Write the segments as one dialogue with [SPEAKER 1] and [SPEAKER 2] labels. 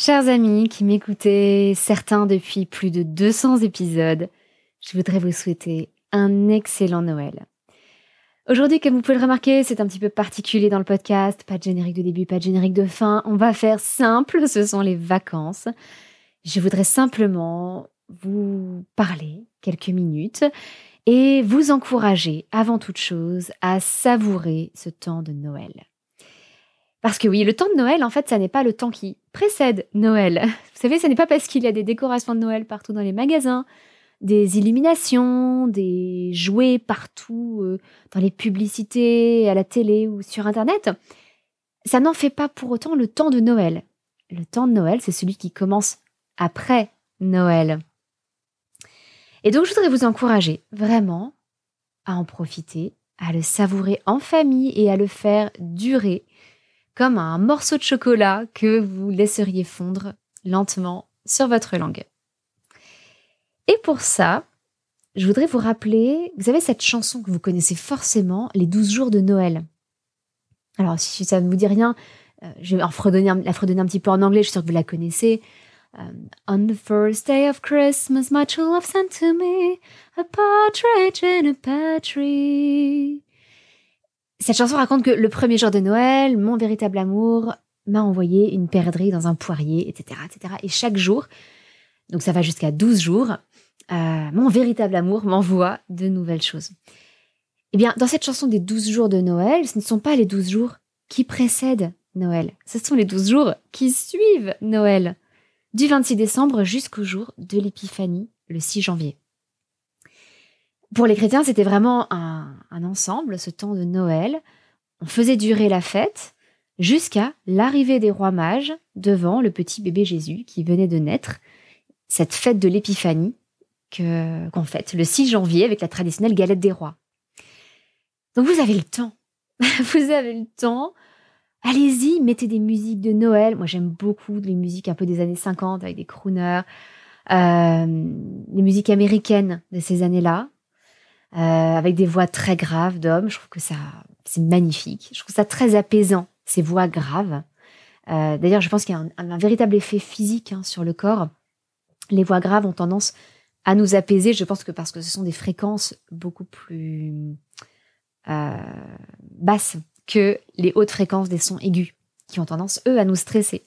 [SPEAKER 1] Chers amis qui m'écoutez, certains depuis plus de 200 épisodes, je voudrais vous souhaiter un excellent Noël. Aujourd'hui, comme vous pouvez le remarquer, c'est un petit peu particulier dans le podcast. Pas de générique de début, pas de générique de fin. On va faire simple, ce sont les vacances. Je voudrais simplement vous parler quelques minutes et vous encourager avant toute chose à savourer ce temps de Noël. Parce que oui, le temps de Noël, en fait, ça n'est pas le temps qui précède Noël. Vous savez, ce n'est pas parce qu'il y a des décorations de Noël partout dans les magasins, des illuminations, des jouets partout euh, dans les publicités, à la télé ou sur Internet. Ça n'en fait pas pour autant le temps de Noël. Le temps de Noël, c'est celui qui commence après Noël. Et donc, je voudrais vous encourager vraiment à en profiter, à le savourer en famille et à le faire durer comme un morceau de chocolat que vous laisseriez fondre lentement sur votre langue. Et pour ça, je voudrais vous rappeler, vous avez cette chanson que vous connaissez forcément, Les 12 jours de Noël. Alors, si ça ne vous dit rien, euh, je vais la fredonner un petit peu en anglais, je suis sûre que vous la connaissez. Um, on the first day of Christmas, my true love sent to me a partridge in a pear tree. Cette chanson raconte que le premier jour de Noël, mon véritable amour m'a envoyé une perdrix dans un poirier, etc., etc. Et chaque jour, donc ça va jusqu'à 12 jours, euh, mon véritable amour m'envoie de nouvelles choses. Eh bien, dans cette chanson des 12 jours de Noël, ce ne sont pas les 12 jours qui précèdent Noël, ce sont les 12 jours qui suivent Noël, du 26 décembre jusqu'au jour de l'Épiphanie, le 6 janvier. Pour les chrétiens, c'était vraiment un, ensemble, ce temps de Noël. On faisait durer la fête jusqu'à l'arrivée des rois mages devant le petit bébé Jésus qui venait de naître, cette fête de l'épiphanie qu'on fête le 6 janvier avec la traditionnelle galette des rois. Donc vous avez le temps. vous avez le temps. Allez-y, mettez des musiques de Noël. Moi, j'aime beaucoup les musiques un peu des années 50 avec des crooners, euh, les musiques américaines de ces années-là. Euh, avec des voix très graves d'hommes. Je trouve que ça, c'est magnifique. Je trouve ça très apaisant, ces voix graves. Euh, d'ailleurs, je pense qu'il y a un, véritable effet physique hein, sur le corps. Les voix graves ont tendance à nous apaiser. Je pense que parce que ce sont des fréquences beaucoup plus euh, basses que les hautes fréquences des sons aigus, qui ont tendance, eux, à nous stresser.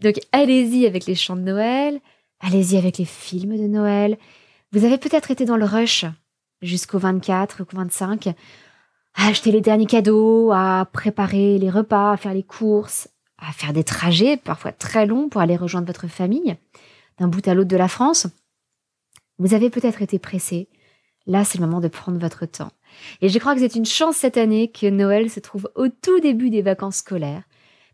[SPEAKER 1] Donc, allez-y avec les chants de Noël, allez-y avec les films de Noël. Vous avez peut-être été dans le rush jusqu'au 24 ou 25, à acheter les derniers cadeaux, à préparer les repas, à faire les courses, à faire des trajets parfois très longs pour aller rejoindre votre famille d'un bout à l'autre de la France. Vous avez peut-être été pressé. Là, c'est le moment de prendre votre temps. Et je crois que c'est une chance cette année que Noël se trouve au tout début des vacances scolaires,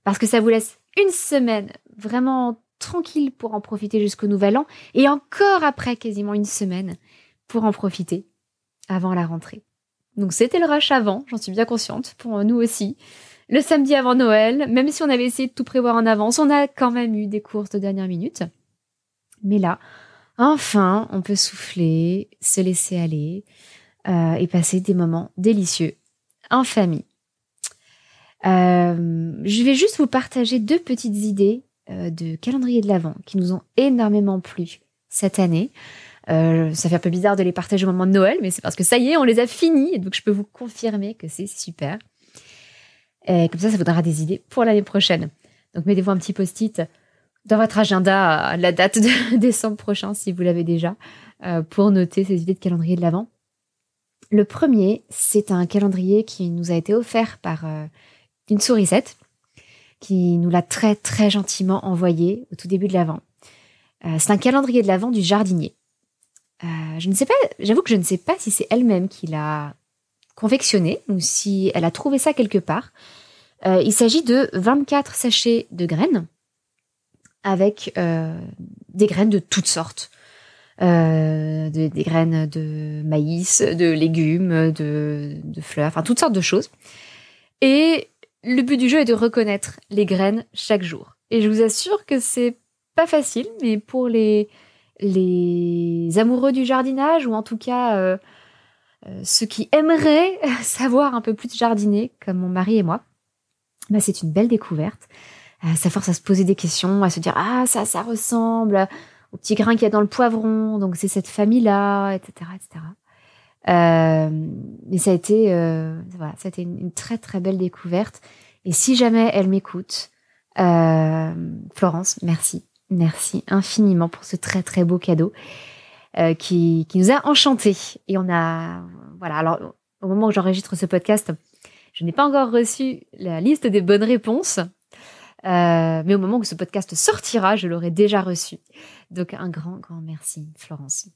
[SPEAKER 1] parce que ça vous laisse une semaine vraiment tranquille pour en profiter jusqu'au Nouvel An, et encore après quasiment une semaine pour en profiter avant la rentrée. Donc c'était le rush avant, j'en suis bien consciente, pour nous aussi. Le samedi avant Noël, même si on avait essayé de tout prévoir en avance, on a quand même eu des courses de dernière minute. Mais là, enfin, on peut souffler, se laisser aller euh, et passer des moments délicieux en famille. Euh, je vais juste vous partager deux petites idées euh, de calendrier de l'Avent qui nous ont énormément plu cette année. Euh, ça fait un peu bizarre de les partager au moment de Noël, mais c'est parce que ça y est, on les a finis, donc je peux vous confirmer que c'est super. Et comme ça, ça vous donnera des idées pour l'année prochaine. Donc mettez-vous un petit post-it dans votre agenda à la date de décembre prochain, si vous l'avez déjà, euh, pour noter ces idées de calendrier de l'Avent. Le premier, c'est un calendrier qui nous a été offert par euh, une sourisette, qui nous l'a très très gentiment envoyé au tout début de l'Avent. c'est un calendrier de l'Avent du jardinier. Euh, je ne sais pas, j'avoue que je ne sais pas si c'est elle-même qui l'a confectionné ou si elle a trouvé ça quelque part. Euh, il s'agit de 24 sachets de graines avec euh, des graines de toutes sortes. des graines de maïs, de légumes, de, de, fleurs, enfin toutes sortes de choses. Et le but du jeu est de reconnaître les graines chaque jour. Et je vous assure que c'est pas facile, mais pour les les amoureux du jardinage, ou en tout cas euh, euh, ceux qui aimeraient savoir un peu plus jardiner, comme mon mari et moi, bah, c'est une belle découverte. ça force à se poser des questions, à se dire ah ça ça ressemble au petit grain qu'il y a dans le poivron, donc c'est cette famille-là, etc., etc. Euh, mais ça a été, euh, voilà, ça a été une, très très belle découverte. Et si jamais elle m'écoute, euh, Florence, merci, merci infiniment pour ce très très beau cadeau euh, qui, qui nous a enchantés. Et on a, voilà, alors au moment où j'enregistre ce podcast, je n'ai pas encore reçu la liste des bonnes réponses. Euh, mais au moment où ce podcast sortira, je l'aurai déjà reçu. Donc un grand, grand merci, Florence.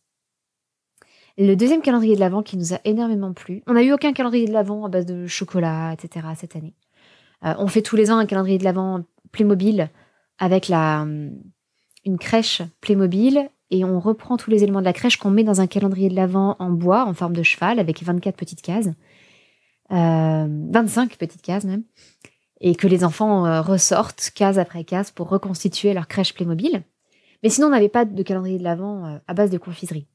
[SPEAKER 1] Le deuxième calendrier de l'Avent qui nous a énormément plu. On n'a eu aucun calendrier de l'Avent à base de chocolat, etc. cette année. Euh, on fait tous les ans un calendrier de l'Avent Playmobil avec la, une crèche Playmobil et on reprend tous les éléments de la crèche qu'on met dans un calendrier de l'Avent en bois, en forme de cheval, avec 24 petites cases. Euh, 25 petites cases même et que les enfants euh, ressortent case après case pour reconstituer leur crèche Playmobil. Mais sinon, on n'avait pas de calendrier de l'Avent euh, à base de confiserie.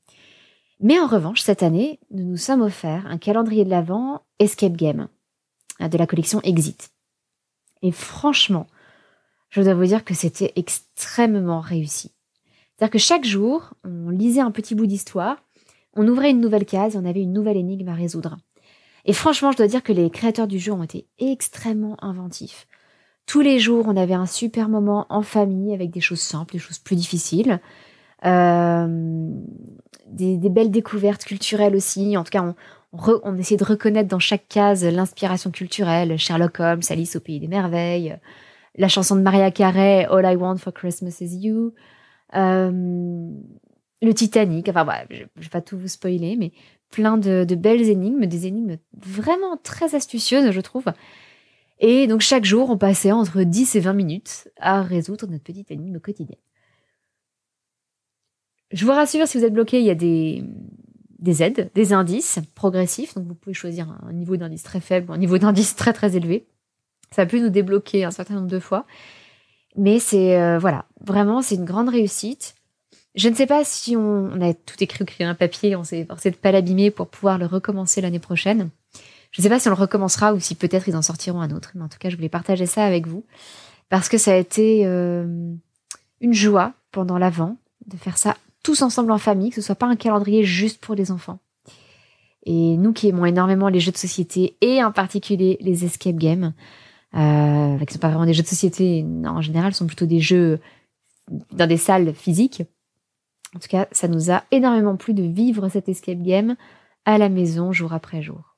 [SPEAKER 1] Mais en revanche, cette année, nous nous sommes offerts un calendrier de l'Avent Escape Game euh, de la collection Exit. Et franchement, je dois vous dire que c'était extrêmement réussi. C'est-à-dire que chaque jour, on lisait un petit bout d'histoire, on ouvrait une nouvelle case et on avait une nouvelle énigme à résoudre. Et franchement, je dois dire que les créateurs du jeu ont été extrêmement inventifs. Tous les jours, on avait un super moment en famille avec des choses simples, des choses plus difficiles. Euh, des, belles découvertes culturelles aussi. En tout cas, on, on, essayait de reconnaître dans chaque case l'inspiration culturelle. Sherlock Holmes, Alice au Pays des Merveilles, la chanson de Maria Carey, All I Want for Christmas is You. Euh, le Titanic, enfin voilà, je, vais pas tout vous spoiler, mais plein de, belles énigmes, des énigmes vraiment très astucieuses, je trouve. Et donc chaque jour, on passait entre 10 et 20 minutes à résoudre notre petite énigme quotidienne. Je vous rassure, si vous êtes bloqué, il y a des, des aides, des indices progressifs. Donc vous pouvez choisir un niveau d'indice très faible ou un niveau d'indice très très élevé. Ça peut nous débloquer un certain nombre de fois. Mais c'est euh, voilà, vraiment c'est une grande réussite. Je ne sais pas si on, a tout écrit au crayon papier, on s'est forcé de pas l'abîmer pour pouvoir le recommencer l'année prochaine. Je ne sais pas si on le recommencera ou si peut-être ils en sortiront un autre. Mais en tout cas, je voulais partager ça avec vous parce que ça a été euh, une joie pendant l'avant de faire ça tous ensemble en famille, que ce soit pas un calendrier juste pour les enfants. Et nous qui aimons énormément les jeux de société et en particulier les escape games, euh, qui sont pas vraiment des jeux de société, en général, sont plutôt des jeux dans des salles physiques. En tout cas, ça nous a énormément plu de vivre cet escape game à la maison jour après jour.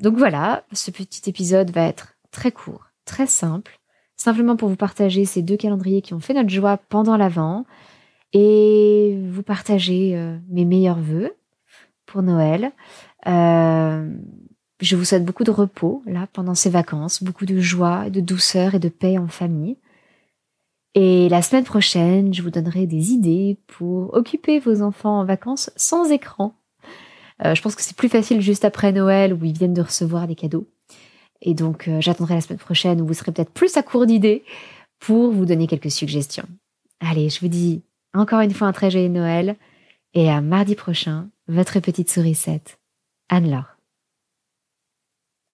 [SPEAKER 1] Donc voilà, ce petit épisode va être très court, très simple, simplement pour vous partager ces deux calendriers qui ont fait notre joie pendant l'Avent et vous partager euh, mes meilleurs voeux pour Noël. Euh, je vous souhaite beaucoup de repos là pendant ces vacances, beaucoup de joie, de douceur et de paix en famille. Et la semaine prochaine, je vous donnerai des idées pour occuper vos enfants en vacances sans écran. Euh, je pense que c'est plus facile juste après Noël où ils viennent de recevoir des cadeaux. Et donc, euh, j'attendrai la semaine prochaine où vous serez peut-être plus à court d'idées pour vous donner quelques suggestions. Allez, je vous dis encore une fois un très joyeux Noël et à mardi prochain, votre petite sourisette, Anne-Laure.